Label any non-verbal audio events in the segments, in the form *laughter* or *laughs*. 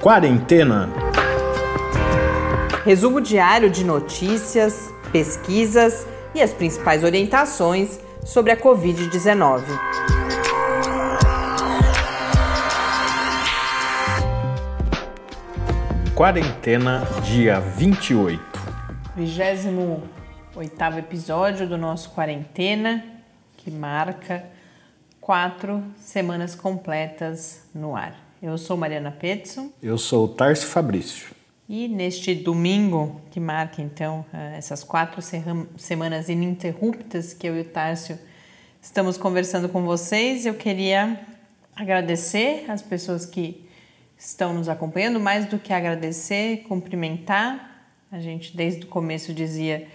Quarentena. Resumo diário de notícias, pesquisas e as principais orientações sobre a Covid-19. Quarentena, dia 28. 28 episódio do nosso Quarentena, que marca quatro semanas completas no ar. Eu sou Mariana Petson. Eu sou o Tarso Fabrício. E neste domingo, que marca então eh, essas quatro semanas ininterruptas que eu e o Tárcio estamos conversando com vocês, eu queria agradecer as pessoas que estão nos acompanhando, mais do que agradecer, cumprimentar. A gente desde o começo dizia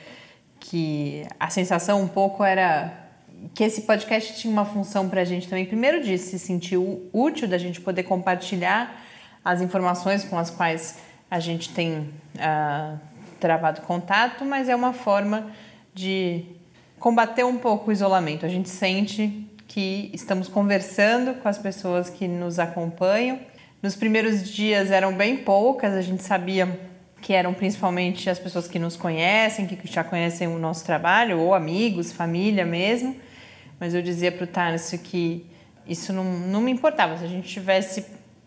que a sensação um pouco era que esse podcast tinha uma função para a gente também, primeiro de se sentir útil, da gente poder compartilhar as informações com as quais a gente tem uh, travado contato, mas é uma forma de combater um pouco o isolamento. A gente sente que estamos conversando com as pessoas que nos acompanham. Nos primeiros dias eram bem poucas, a gente sabia que eram principalmente as pessoas que nos conhecem, que já conhecem o nosso trabalho, ou amigos, família mesmo. Mas eu dizia para o Tarso que isso não, não me importava. Se a gente tivesse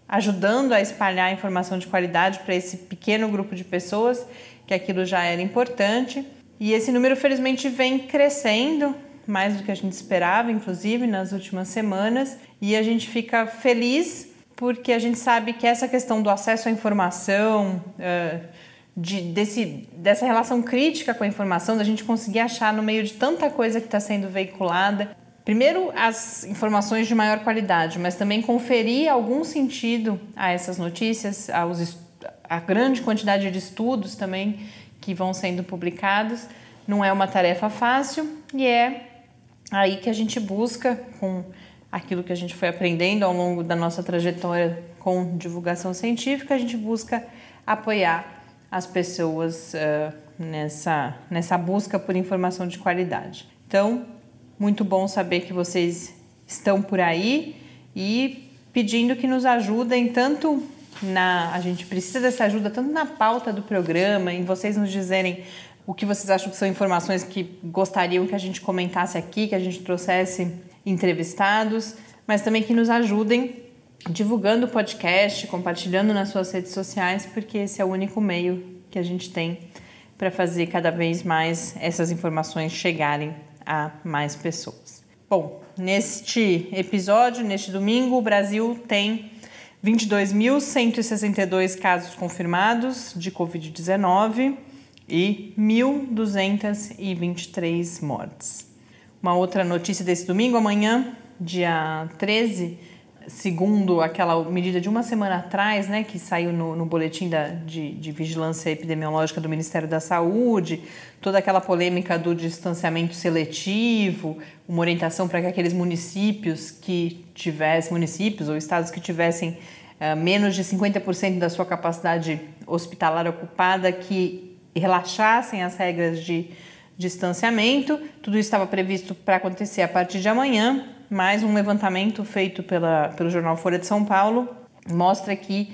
ajudando a espalhar informação de qualidade para esse pequeno grupo de pessoas, que aquilo já era importante. E esse número, felizmente, vem crescendo, mais do que a gente esperava, inclusive nas últimas semanas, e a gente fica feliz porque a gente sabe que essa questão do acesso à informação, de, desse, dessa relação crítica com a informação, da gente conseguir achar no meio de tanta coisa que está sendo veiculada, primeiro as informações de maior qualidade, mas também conferir algum sentido a essas notícias, aos, a grande quantidade de estudos também que vão sendo publicados. Não é uma tarefa fácil e é aí que a gente busca, com aquilo que a gente foi aprendendo ao longo da nossa trajetória com divulgação científica, a gente busca apoiar as pessoas uh, nessa, nessa busca por informação de qualidade. Então, muito bom saber que vocês estão por aí e pedindo que nos ajudem tanto na a gente precisa dessa ajuda tanto na pauta do programa, em vocês nos dizerem o que vocês acham que são informações que gostariam que a gente comentasse aqui, que a gente trouxesse entrevistados, mas também que nos ajudem divulgando o podcast, compartilhando nas suas redes sociais, porque esse é o único meio que a gente tem para fazer cada vez mais essas informações chegarem a mais pessoas. Bom, neste episódio, neste domingo, o Brasil tem 22.162 casos confirmados de Covid-19 e 1.223 mortes. Uma outra notícia desse domingo, amanhã, dia 13, segundo aquela medida de uma semana atrás, né, que saiu no, no boletim da, de, de, vigilância epidemiológica do Ministério da Saúde, toda aquela polêmica do distanciamento seletivo, uma orientação para que aqueles municípios que tivessem, municípios ou estados que tivessem uh, menos de 50% da sua capacidade hospitalar ocupada, que relaxassem as regras de distanciamento. Tudo isso estava previsto para acontecer a partir de amanhã, mas um levantamento feito pela, pelo jornal Folha de São Paulo mostra que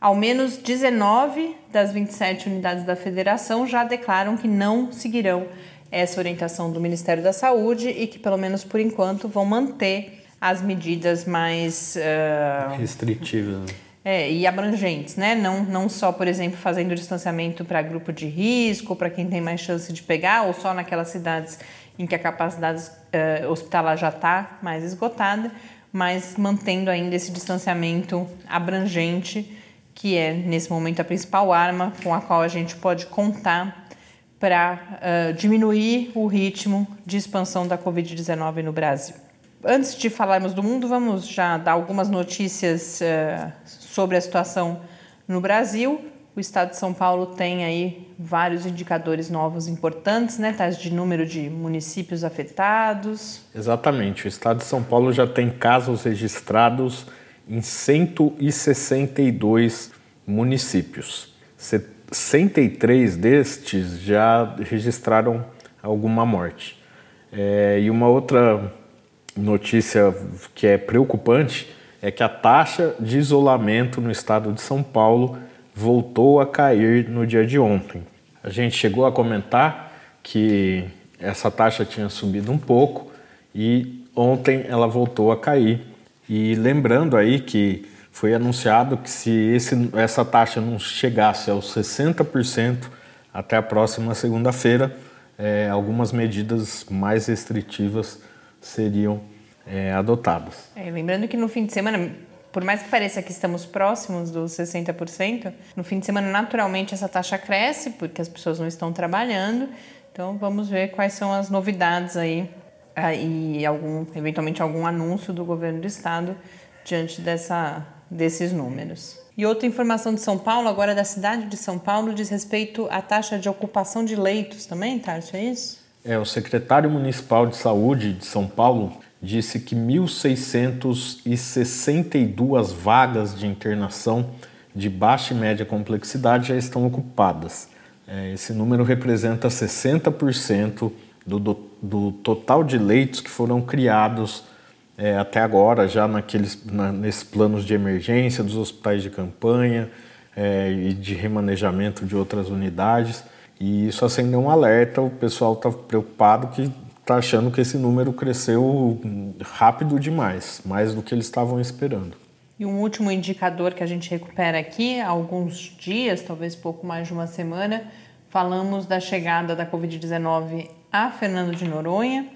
ao menos 19 das 27 unidades da federação já declaram que não seguirão essa orientação do Ministério da Saúde e que, pelo menos por enquanto, vão manter as medidas mais uh, restritivas. Né? É, e abrangentes, né? Não, não só, por exemplo, fazendo distanciamento para grupo de risco, para quem tem mais chance de pegar, ou só naquelas cidades em que a capacidade uh, hospitalar já está mais esgotada, mas mantendo ainda esse distanciamento abrangente, que é nesse momento a principal arma com a qual a gente pode contar para uh, diminuir o ritmo de expansão da Covid-19 no Brasil. Antes de falarmos do mundo, vamos já dar algumas notícias uh, sobre a situação no Brasil. O estado de São Paulo tem aí vários indicadores novos importantes, né, tais de número de municípios afetados. Exatamente. O estado de São Paulo já tem casos registrados em 162 municípios. 63 destes já registraram alguma morte. É, e uma outra notícia que é preocupante é que a taxa de isolamento no estado de São Paulo voltou a cair no dia de ontem. A gente chegou a comentar que essa taxa tinha subido um pouco e ontem ela voltou a cair. E lembrando aí que foi anunciado que se esse, essa taxa não chegasse aos 60% até a próxima segunda-feira, é, algumas medidas mais restritivas seriam é, adotadas. É, lembrando que no fim de semana, por mais que pareça que estamos próximos dos 60%, no fim de semana naturalmente essa taxa cresce porque as pessoas não estão trabalhando. Então vamos ver quais são as novidades aí e algum, eventualmente algum anúncio do governo do estado diante dessa, desses números. E outra informação de São Paulo, agora da cidade de São Paulo, diz respeito à taxa de ocupação de leitos também, Tarso, é isso? É, o secretário municipal de saúde de São Paulo disse que 1.662 vagas de internação de baixa e média complexidade já estão ocupadas. É, esse número representa 60% do, do, do, total de leitos que foram criados é, até agora, já naqueles, na, nesses planos de emergência dos hospitais de campanha é, e de remanejamento de outras unidades. E isso acendeu um alerta, o pessoal está preocupado que está achando que esse número cresceu rápido demais, mais do que eles estavam esperando. E um último indicador que a gente recupera aqui, há alguns dias, talvez pouco mais de uma semana, falamos da chegada da Covid-19 a Fernando de Noronha,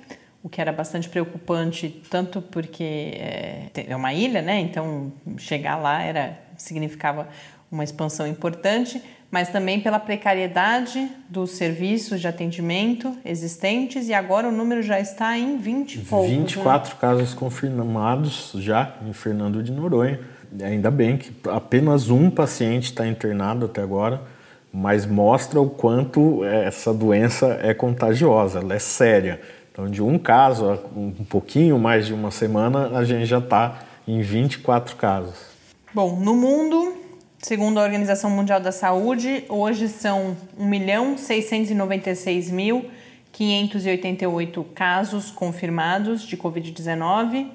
o que era bastante preocupante, tanto porque é, é uma ilha, né? Então chegar lá era significava uma expansão importante, mas também pela precariedade dos serviços de atendimento existentes e agora o número já está em 20 e poucos. 24 né? casos confirmados já em Fernando de Noronha. Ainda bem que apenas um paciente está internado até agora, mas mostra o quanto essa doença é contagiosa, ela é séria. Então, de um caso, um pouquinho mais de uma semana, a gente já está em 24 casos. Bom, no mundo, Segundo a Organização Mundial da Saúde, hoje são 1.696.588 casos confirmados de Covid-19.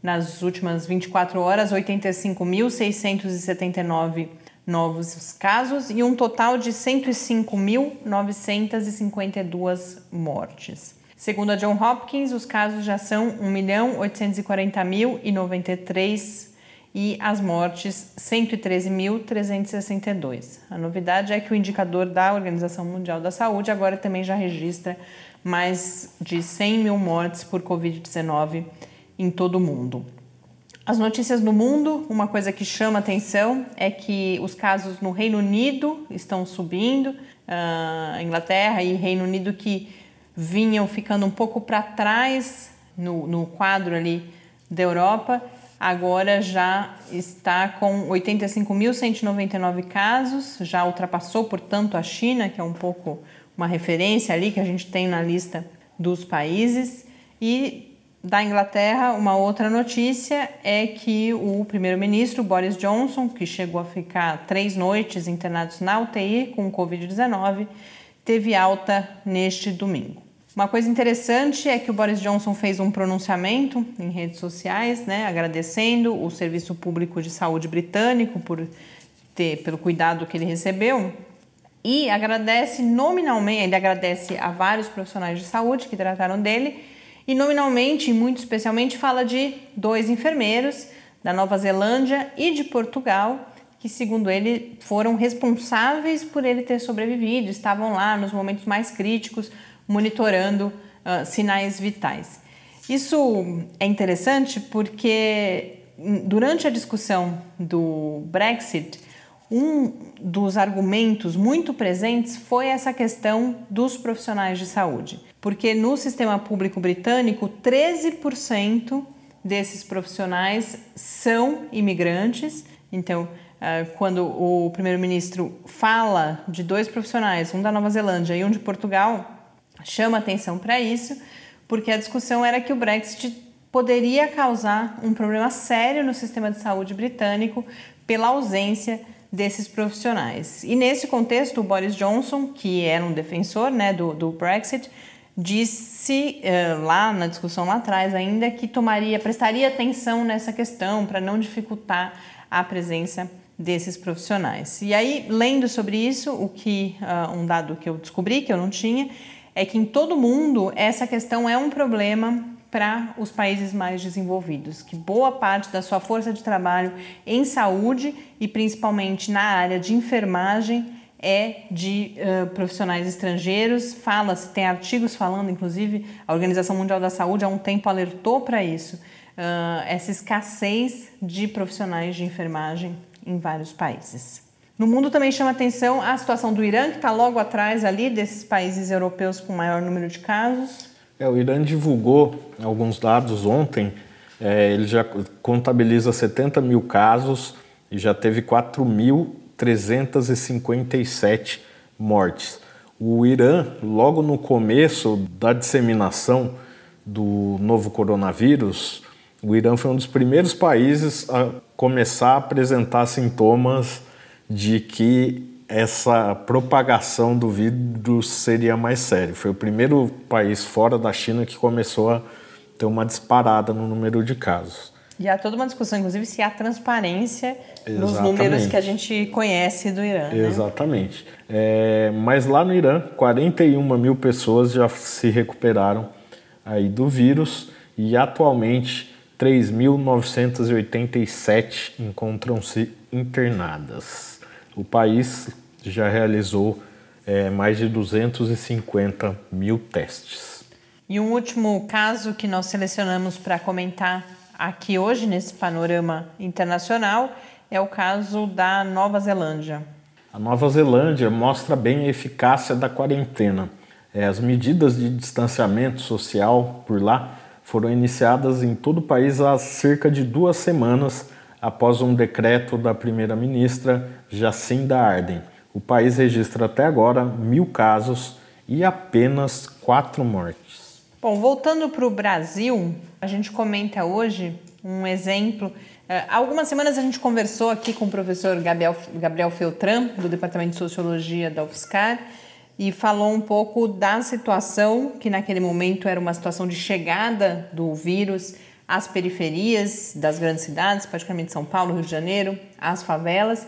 Nas últimas 24 horas, 85.679 novos casos e um total de 105.952 mortes. Segundo a John Hopkins, os casos já são 1.840.093 e as mortes 113.362. A novidade é que o indicador da Organização Mundial da Saúde agora também já registra mais de 100 mil mortes por Covid-19 em todo o mundo. As notícias do mundo, uma coisa que chama atenção é que os casos no Reino Unido estão subindo, uh, Inglaterra e Reino Unido que vinham ficando um pouco para trás no, no quadro ali da Europa, agora já está com 85.199 casos, já ultrapassou, portanto, a China, que é um pouco uma referência ali que a gente tem na lista dos países. E da Inglaterra, uma outra notícia é que o primeiro-ministro Boris Johnson, que chegou a ficar três noites internados na UTI com Covid-19, teve alta neste domingo. Uma coisa interessante é que o Boris Johnson fez um pronunciamento em redes sociais, né, agradecendo o Serviço Público de Saúde britânico por ter, pelo cuidado que ele recebeu e agradece nominalmente, ele agradece a vários profissionais de saúde que trataram dele e nominalmente, muito especialmente, fala de dois enfermeiros da Nova Zelândia e de Portugal que, segundo ele, foram responsáveis por ele ter sobrevivido, estavam lá nos momentos mais críticos monitorando uh, sinais vitais. Isso é interessante porque hum, durante a discussão do Brexit, um dos argumentos muito presentes foi essa questão dos profissionais de saúde, porque no sistema público britânico, 13% desses profissionais são imigrantes. Então, ah, quando o primeiro-ministro fala de dois profissionais, um da Nova Zelândia e um de Portugal, chama atenção para isso, porque a discussão era que o Brexit poderia causar um problema sério no sistema de saúde britânico pela ausência desses profissionais. E nesse contexto, o Boris Johnson, que era um defensor né, do, do Brexit, disse uh, lá na discussão lá atrás ainda que tomaria, prestaria atenção nessa questão para não dificultar a presença desses profissionais. E aí, lendo sobre isso, o que uh, um dado que eu descobri que eu não tinha é que em todo mundo essa questão é um problema para os países mais desenvolvidos, que boa parte da sua força de trabalho em saúde e principalmente na área de enfermagem é de uh, profissionais estrangeiros. Fala-se, tem artigos falando, inclusive, a Organização Mundial da Saúde há um tempo alertou para isso, uh, essa escassez de profissionais de enfermagem em vários países. No mundo também chama atenção a situação do Irã, que está logo atrás ali desses países europeus com maior número de casos. É, o Irã divulgou alguns dados ontem. É, ele já contabiliza 70 mil casos e já teve 4.357 mortes. O Irã, logo no começo da disseminação do novo coronavírus, o Irã foi um dos primeiros países a começar a apresentar sintomas de que essa propagação do vírus seria mais séria. Foi o primeiro país fora da China que começou a ter uma disparada no número de casos. E há toda uma discussão, inclusive, se há transparência Exatamente. nos números que a gente conhece do Irã. Né? Exatamente. É, mas lá no Irã, 41 mil pessoas já se recuperaram aí do vírus e atualmente 3.987 encontram-se internadas. O país já realizou é, mais de 250 mil testes. E um último caso que nós selecionamos para comentar aqui hoje, nesse panorama internacional, é o caso da Nova Zelândia. A Nova Zelândia mostra bem a eficácia da quarentena. É, as medidas de distanciamento social por lá foram iniciadas em todo o país há cerca de duas semanas após um decreto da primeira-ministra Jacinda Ardern. O país registra até agora mil casos e apenas quatro mortes. Bom, voltando para o Brasil, a gente comenta hoje um exemplo. Há algumas semanas a gente conversou aqui com o professor Gabriel, Gabriel Feltran, do Departamento de Sociologia da UFSCar, e falou um pouco da situação que naquele momento era uma situação de chegada do vírus às periferias das grandes cidades, particularmente São Paulo, Rio de Janeiro, às favelas.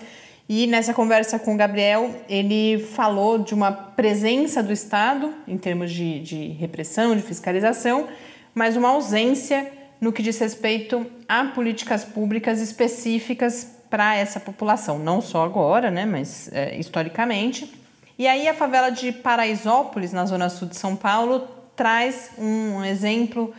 E nessa conversa com o Gabriel, ele falou de uma presença do Estado em termos de, de repressão, de fiscalização, mas uma ausência no que diz respeito a políticas públicas específicas para essa população, não só agora, né, mas é, historicamente. E aí a favela de Paraisópolis, na zona sul de São Paulo, traz um exemplo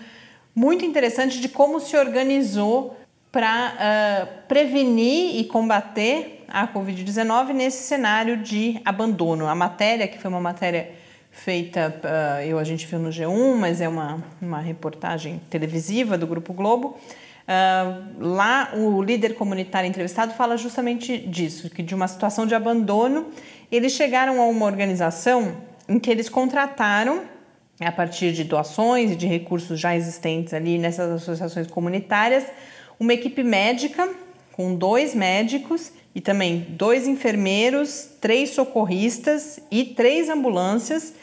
muito interessante de como se organizou para uh, prevenir e combater a Covid-19 nesse cenário de abandono. A matéria, que foi uma matéria feita, uh, eu a gente viu no G1, mas é uma, uma reportagem televisiva do Grupo Globo. Uh, lá, o líder comunitário entrevistado fala justamente disso, que de uma situação de abandono, eles chegaram a uma organização em que eles contrataram a partir de doações e de recursos já existentes ali nessas associações comunitárias, uma equipe médica com dois médicos e também dois enfermeiros, três socorristas e três ambulâncias.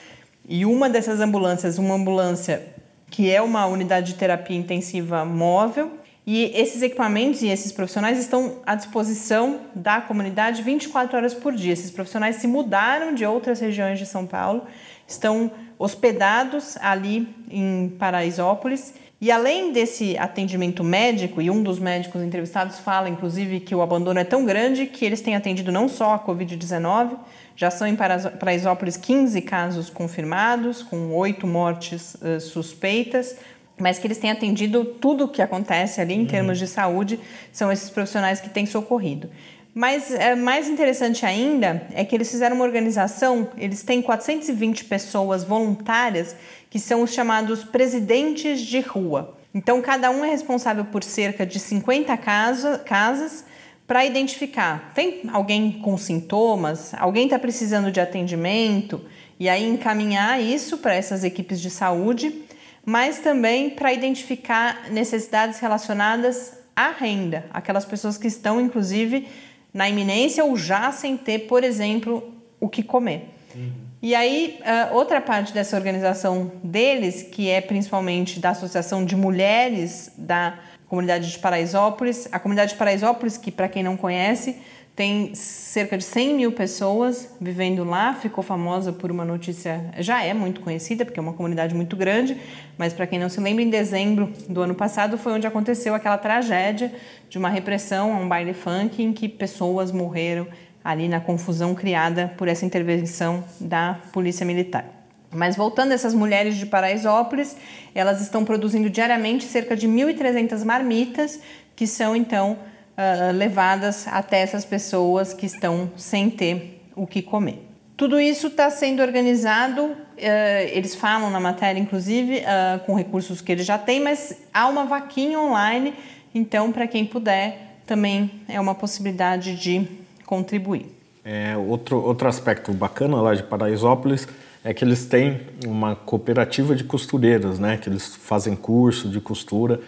E uma dessas ambulâncias, uma ambulância que é uma unidade de terapia intensiva móvel. E esses equipamentos e esses profissionais estão à disposição da comunidade 24 horas por dia. Esses profissionais se mudaram de outras regiões de São Paulo, estão hospedados ali em Paraisópolis. E além desse atendimento médico, e um dos médicos entrevistados fala, inclusive, que o abandono é tão grande que eles têm atendido não só a Covid-19, já são em Paraisópolis 15 casos confirmados, com oito mortes uh, suspeitas, mas que eles têm atendido tudo o que acontece ali em uhum. termos de saúde, são esses profissionais que têm socorrido. Mas é, mais interessante ainda é que eles fizeram uma organização, eles têm 420 pessoas voluntárias que são os chamados presidentes de rua. Então, cada um é responsável por cerca de 50 casa, casas para identificar: tem alguém com sintomas, alguém está precisando de atendimento, e aí encaminhar isso para essas equipes de saúde, mas também para identificar necessidades relacionadas à renda, aquelas pessoas que estão, inclusive, na iminência ou já sem ter, por exemplo, o que comer. Uhum. E aí, uh, outra parte dessa organização deles, que é principalmente da Associação de Mulheres da Comunidade de Paraisópolis, a Comunidade de Paraisópolis, que para quem não conhece, tem cerca de 100 mil pessoas vivendo lá, ficou famosa por uma notícia, já é muito conhecida, porque é uma comunidade muito grande, mas para quem não se lembra, em dezembro do ano passado foi onde aconteceu aquela tragédia de uma repressão a um baile funk em que pessoas morreram ali na confusão criada por essa intervenção da Polícia Militar. Mas voltando essas mulheres de Paraisópolis, elas estão produzindo diariamente cerca de 1.300 marmitas, que são então uh, levadas até essas pessoas que estão sem ter o que comer. Tudo isso está sendo organizado, uh, eles falam na matéria, inclusive, uh, com recursos que eles já têm, mas há uma vaquinha online, então, para quem puder, também é uma possibilidade de contribuir. É, outro, outro aspecto bacana lá de Paraisópolis é que eles têm uma cooperativa de costureiras, né? Que eles fazem curso de costura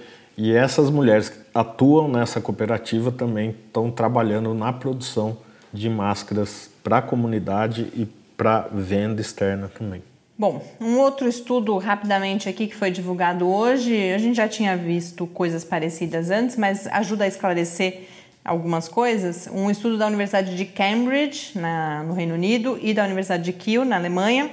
e essas mulheres que atuam nessa cooperativa também estão trabalhando na produção de máscaras para a comunidade e para venda externa também. Bom, um outro estudo rapidamente aqui que foi divulgado hoje, a gente já tinha visto coisas parecidas antes, mas ajuda a esclarecer algumas coisas. Um estudo da Universidade de Cambridge, na, no Reino Unido, e da Universidade de Kiel, na Alemanha,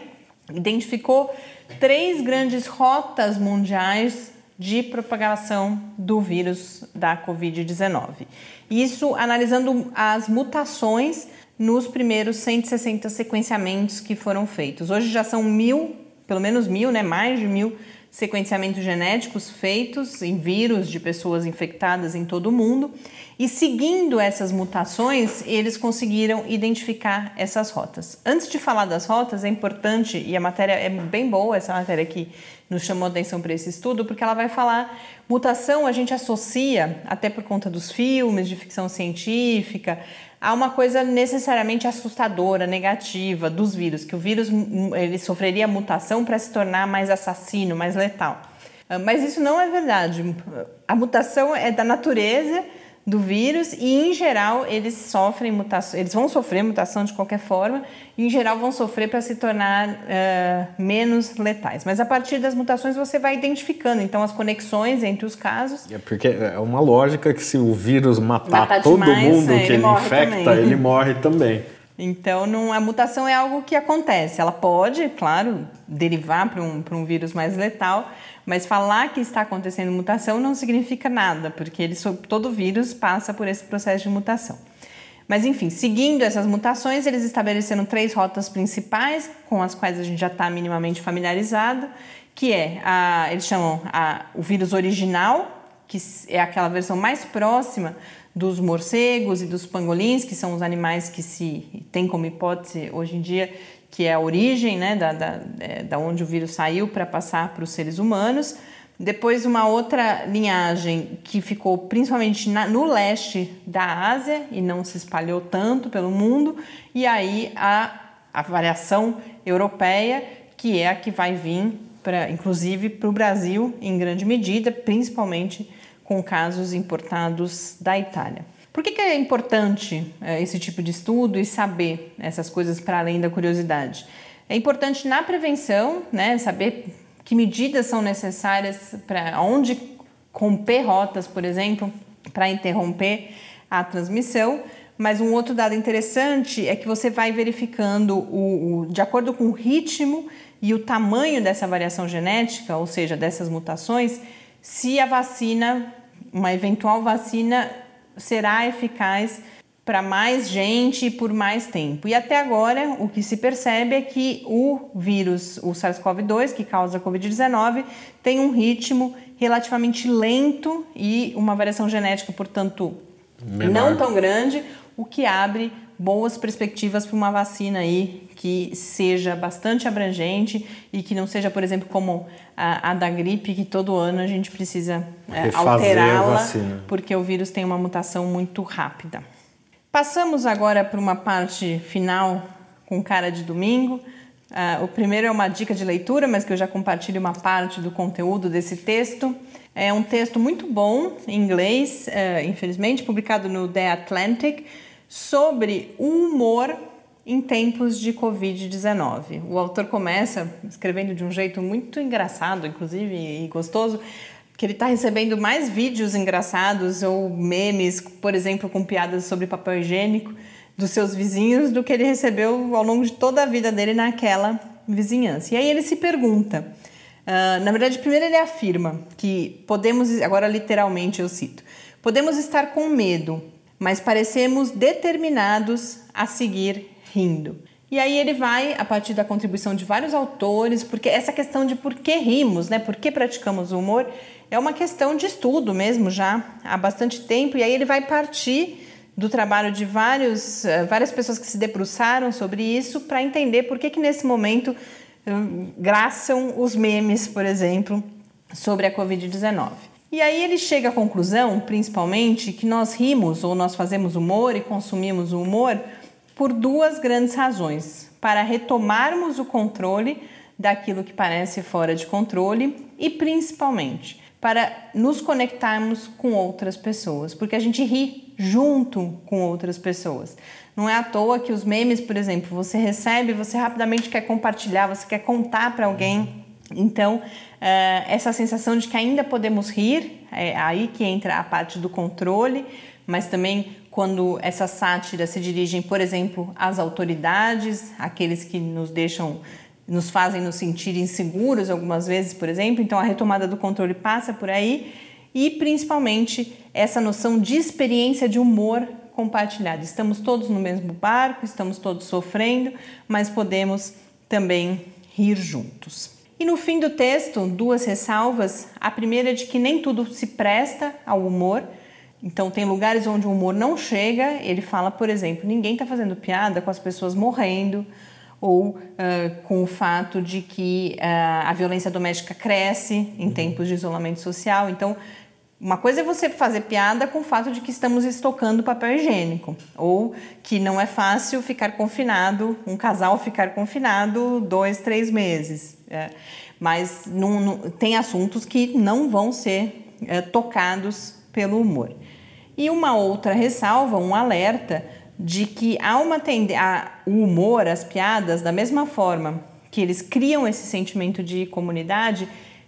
identificou três grandes rotas mundiais de propagação do vírus da Covid-19. Isso analisando as mutações nos primeiros 160 sequenciamentos que foram feitos. Hoje já são mil, pelo menos mil, né, mais de mil sequenciamentos genéticos feitos em vírus de pessoas infectadas em todo o mundo. E seguindo essas mutações, eles conseguiram identificar essas rotas. Antes de falar das rotas, é importante, e a matéria é bem boa, essa matéria aqui nos chamou atenção para esse estudo, porque ela vai falar mutação, a gente associa, até por conta dos filmes de ficção científica, a uma coisa necessariamente assustadora, negativa dos vírus, que o vírus ele sofreria mutação para se tornar mais assassino, mais letal. Ah, mas isso não é verdade. A mutação é da natureza do vírus e em geral eles sofrem mutação, eles vão sofrer mutação de qualquer forma e em geral vão sofrer para se tornar uh, menos letais. Mas a partir das mutações você vai identificando então as conexões entre os casos. É porque é uma lógica que se o vírus matar, matar todo demais, mundo é, que ele, ele infecta, também. ele morre também. Então, não, a mutação é algo que acontece. Ela pode, claro, derivar para um, um vírus mais letal, mas falar que está acontecendo mutação não significa nada, porque ele, todo vírus passa por esse processo de mutação. Mas enfim, seguindo essas mutações, eles estabeleceram três rotas principais com as quais a gente já está minimamente familiarizado, que é a, eles chamam a, o vírus original, que é aquela versão mais próxima dos morcegos e dos pangolins, que são os animais que se tem como hipótese hoje em dia que é a origem né, da, da, é, da onde o vírus saiu para passar para os seres humanos. Depois, uma outra linhagem que ficou principalmente na, no leste da Ásia e não se espalhou tanto pelo mundo, e aí a, a variação europeia, que é a que vai vir, pra, inclusive, para o Brasil em grande medida, principalmente com casos importados da Itália. Por que, que é importante é, esse tipo de estudo e saber essas coisas para além da curiosidade? É importante na prevenção, né, saber que medidas são necessárias para onde romper rotas, por exemplo, para interromper a transmissão. Mas um outro dado interessante é que você vai verificando, o, o, de acordo com o ritmo e o tamanho dessa variação genética, ou seja, dessas mutações, se a vacina, uma eventual vacina, será eficaz para mais gente e por mais tempo. E até agora, o que se percebe é que o vírus, o SARS-CoV-2, que causa a Covid-19, tem um ritmo relativamente lento e uma variação genética, portanto, Menor. não tão grande, o que abre boas perspectivas para uma vacina aí que seja bastante abrangente e que não seja, por exemplo, como a, a da gripe, que todo ano a gente precisa é, alterá-la, porque o vírus tem uma mutação muito rápida. Passamos agora para uma parte final com cara de domingo. Uh, o primeiro é uma dica de leitura, mas que eu já compartilho uma parte do conteúdo desse texto. É um texto muito bom em inglês, uh, infelizmente, publicado no The Atlantic, sobre o humor em tempos de Covid-19. O autor começa escrevendo de um jeito muito engraçado, inclusive, e gostoso, que ele está recebendo mais vídeos engraçados ou memes, por exemplo, com piadas sobre papel higiênico dos seus vizinhos, do que ele recebeu ao longo de toda a vida dele naquela vizinhança. E aí ele se pergunta. Uh, na verdade, primeiro ele afirma que podemos, agora literalmente eu cito, podemos estar com medo, mas parecemos determinados a seguir rindo. E aí ele vai, a partir da contribuição de vários autores, porque essa questão de por que rimos, né, por que praticamos o humor, é uma questão de estudo mesmo já há bastante tempo, e aí ele vai partir do trabalho de vários, eh, várias pessoas que se debruçaram sobre isso para entender por que, que nesse momento hum, graçam os memes, por exemplo, sobre a Covid-19. E aí ele chega à conclusão, principalmente, que nós rimos ou nós fazemos humor e consumimos o humor por duas grandes razões: para retomarmos o controle daquilo que parece fora de controle e principalmente para nos conectarmos com outras pessoas, porque a gente ri junto com outras pessoas. Não é à toa que os memes, por exemplo, você recebe, você rapidamente quer compartilhar, você quer contar para alguém. Então, eh, essa sensação de que ainda podemos rir, é aí que entra a parte do controle, mas também quando essas sátiras se dirigem, por exemplo, às autoridades, aqueles que nos deixam, nos fazem nos sentir inseguros algumas vezes, por exemplo. Então a retomada do controle passa por aí e principalmente essa noção de experiência de humor compartilhado. Estamos todos no mesmo barco, estamos todos sofrendo, mas podemos também rir juntos. E no fim do texto, duas ressalvas. A primeira é de que nem tudo se presta ao humor, então, tem lugares onde o humor não chega. Ele fala, por exemplo, ninguém está fazendo piada com as pessoas morrendo ou uh, com o fato de que uh, a violência doméstica cresce em tempos de isolamento social. Então, uma coisa é você fazer piada com o fato de que estamos estocando papel higiênico, ou que não é fácil ficar confinado, um casal ficar confinado dois, três meses. É. Mas não, não, tem assuntos que não vão ser é, tocados pelo humor. E uma outra ressalva, um alerta de que há uma tendência, o humor, as piadas, da mesma forma que eles criam esse sentimento de comunidade,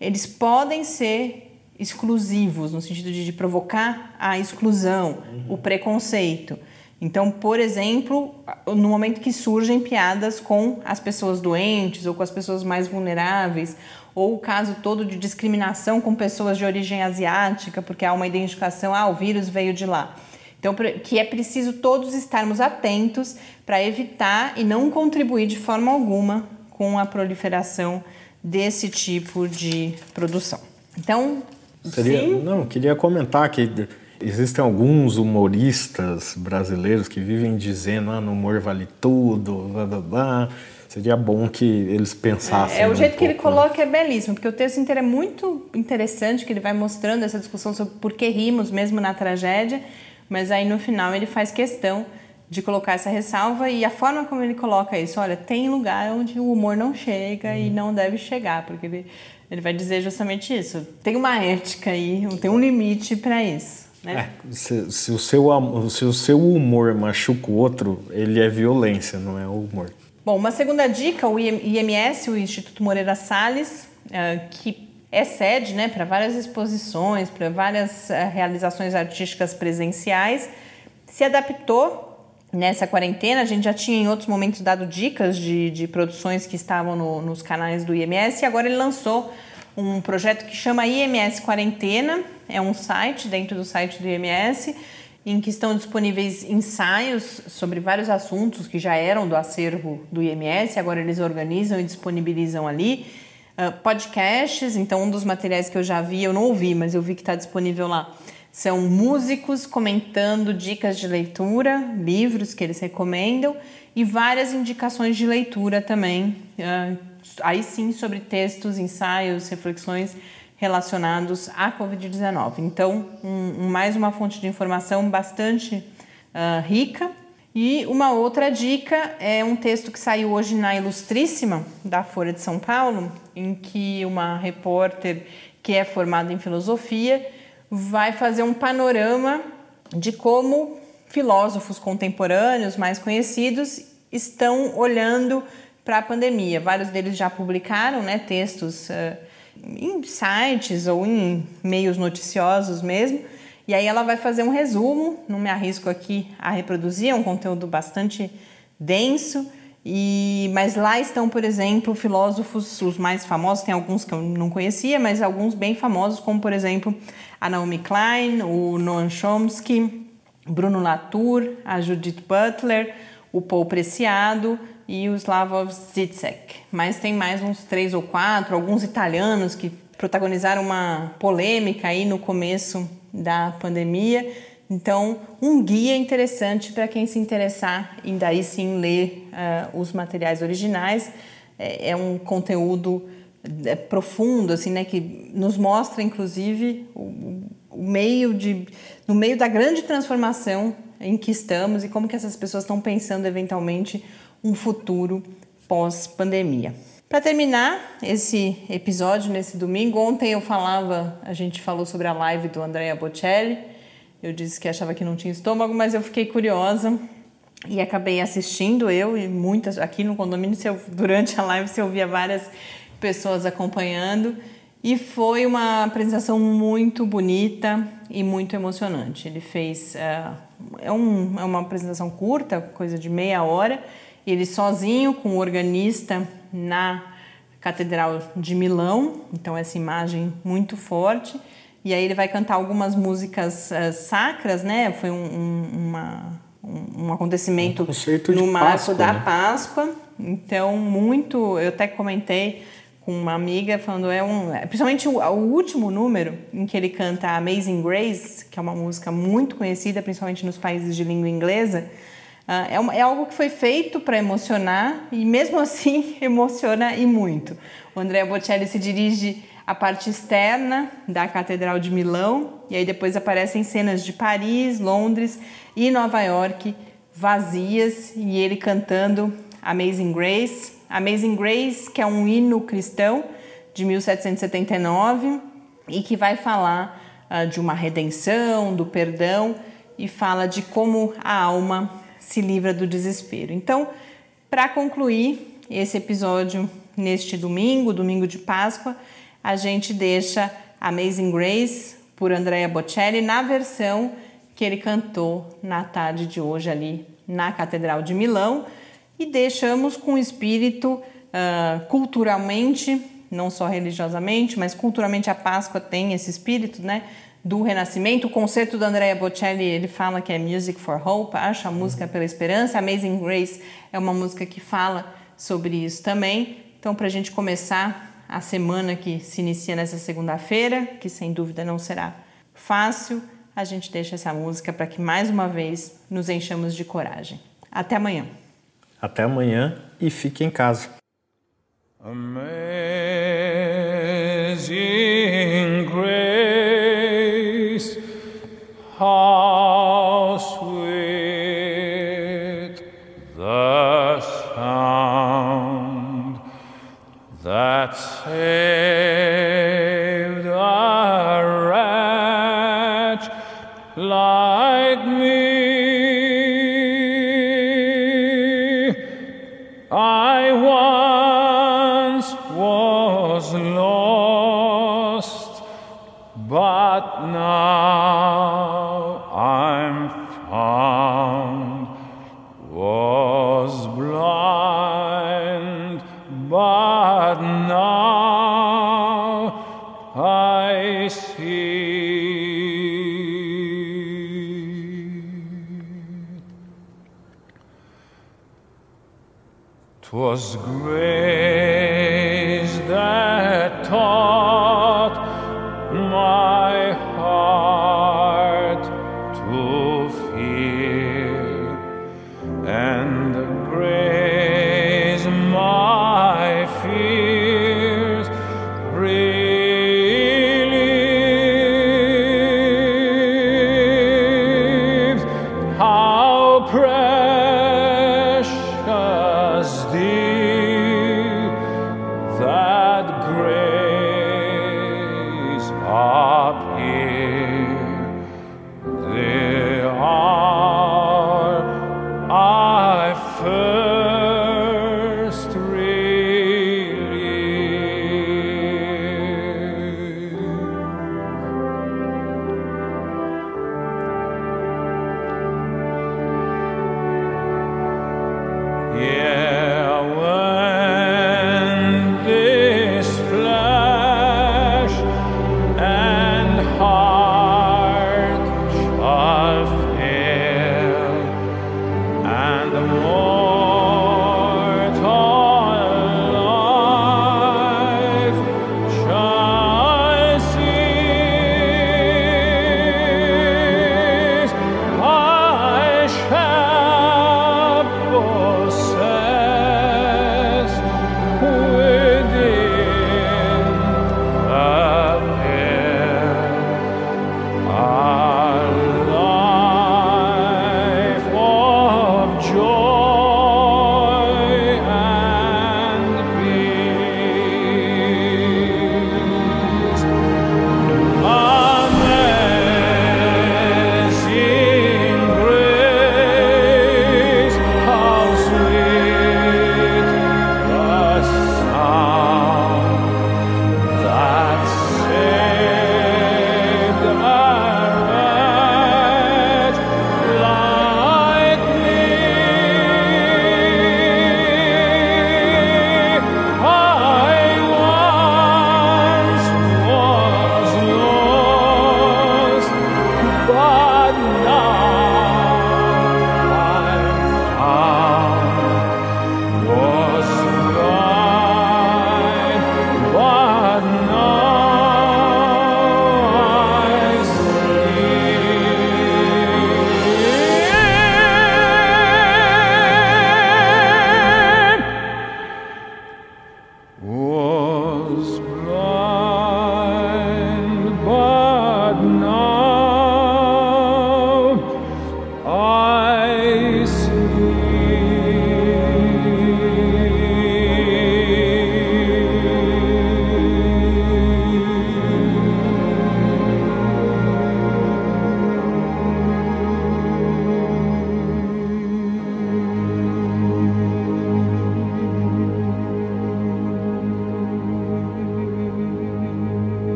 eles podem ser exclusivos, no sentido de, de provocar a exclusão, uhum. o preconceito. Então, por exemplo, no momento que surgem piadas com as pessoas doentes ou com as pessoas mais vulneráveis, ou o caso todo de discriminação com pessoas de origem asiática, porque há uma identificação, ah, o vírus veio de lá. Então, que é preciso todos estarmos atentos para evitar e não contribuir de forma alguma com a proliferação desse tipo de produção. Então, Seria, sim? não, queria comentar que existem alguns humoristas brasileiros que vivem dizendo, ah, no humor vale tudo, blá blá blá. Seria bom que eles pensassem. É, é o jeito um que ele pouco, né? coloca é belíssimo, porque o texto inteiro é muito interessante, que ele vai mostrando essa discussão sobre por que rimos mesmo na tragédia, mas aí no final ele faz questão de colocar essa ressalva e a forma como ele coloca isso, olha, tem lugar onde o humor não chega e não deve chegar, porque ele, ele vai dizer justamente isso. Tem uma ética aí, tem um limite para isso. Né? É, se, se, o seu, se o seu humor machuca o outro, ele é violência, não é o humor. Bom, uma segunda dica, o IMS, o Instituto Moreira Salles, eh, que é sede né, para várias exposições, para várias eh, realizações artísticas presenciais, se adaptou nessa quarentena. A gente já tinha em outros momentos dado dicas de, de produções que estavam no- nos canais do IMS e agora ele lançou um projeto que chama IMS Quarentena, é um site dentro do site do IMS em que estão disponíveis ensaios sobre vários assuntos que já eram do acervo do IMS, agora eles organizam e disponibilizam ali. Uh, podcasts, então um dos materiais que eu já vi, eu não ouvi, mas eu vi que está disponível lá, são músicos comentando dicas de leitura, livros que eles recomendam e várias indicações de leitura também, uh, aí sim sobre textos, ensaios, reflexões relacionados à Covid-19. Então, um, mais uma fonte de informação bastante uh, rica. E uma outra dica é um texto que saiu hoje na Ilustríssima, da Folha de São Paulo, em que uma repórter que é formada em filosofia vai fazer um panorama de como filósofos contemporâneos mais conhecidos estão olhando para a pandemia. Vários deles já publicaram né, textos uh, em sites ou em meios noticiosos mesmo. E aí ela vai fazer um resumo, não me arrisco aqui a reproduzir, é um conteúdo bastante denso. E, mas lá estão, por exemplo, filósofos, os mais famosos, tem alguns que eu não conhecia, mas alguns bem famosos, como por exemplo a Naomi Klein, o Noam Chomsky, Bruno Latour, a Judith Butler, o Paul Preciado e o Slavoj Zizek. Mas tem mais uns três ou quatro, alguns italianos que protagonizaram uma polêmica aí no começo da pandemia. Então, um guia interessante para quem se interessar em daí sim ler uh, os materiais originais. É, é um conteúdo é, profundo, assim, né, que nos mostra, inclusive, o, o meio de, no meio da grande transformação em que estamos e como que essas pessoas estão pensando eventualmente um futuro pós-pandemia. Para terminar esse episódio nesse domingo, ontem eu falava, a gente falou sobre a live do Andrea Bocelli. Eu disse que achava que não tinha estômago, mas eu fiquei curiosa e acabei assistindo eu e muitas aqui no condomínio durante a live você ouvia várias pessoas acompanhando e foi uma apresentação muito bonita e muito emocionante. Ele fez uh, é, um, é uma apresentação curta, coisa de meia hora. Ele sozinho com o organista na Catedral de Milão, então essa imagem muito forte. E aí ele vai cantar algumas músicas uh, sacras, né? Foi um, um, uma, um, um acontecimento um no marco Páscoa, da né? Páscoa. Então, muito. Eu até comentei com uma amiga falando é um principalmente o, o, último número em que ele canta Amazing Grace que é uma música muito conhecida principalmente nos países de língua inglesa é, uma, é, algo que foi feito para emocionar e mesmo *laughs* assim emociona e muito. O Andrea Bocelli se dirige à parte externa da Catedral de Milão e aí depois aparecem cenas de Paris Londres e Nova York vazias e ele cantando Amazing Grace. Amazing Grace, que é um hino cristão de 1779 e que vai falar uh, de uma redenção, do perdão e fala de como a alma se livra do desespero. Então, para concluir esse episódio neste domingo, domingo de Páscoa, a gente deixa Amazing Grace por Andrea Bocelli na versão que ele cantou na tarde de hoje ali na Catedral de Milão e deixamos com o espírito uh, culturalmente, não só religiosamente, mas culturalmente a Páscoa tem esse espírito, né? Do renascimento. O concerto da Andrea Bocelli, ele fala que é Music for Hope, acha a música pela esperança. Amazing Grace é uma música que fala sobre isso também. Então, para a gente começar a semana que se inicia nessa segunda-feira, que sem dúvida não será fácil, a gente deixa essa música para que mais uma vez nos enchamos de coragem. Até amanhã. Até amanhã e fique em casa. Amazing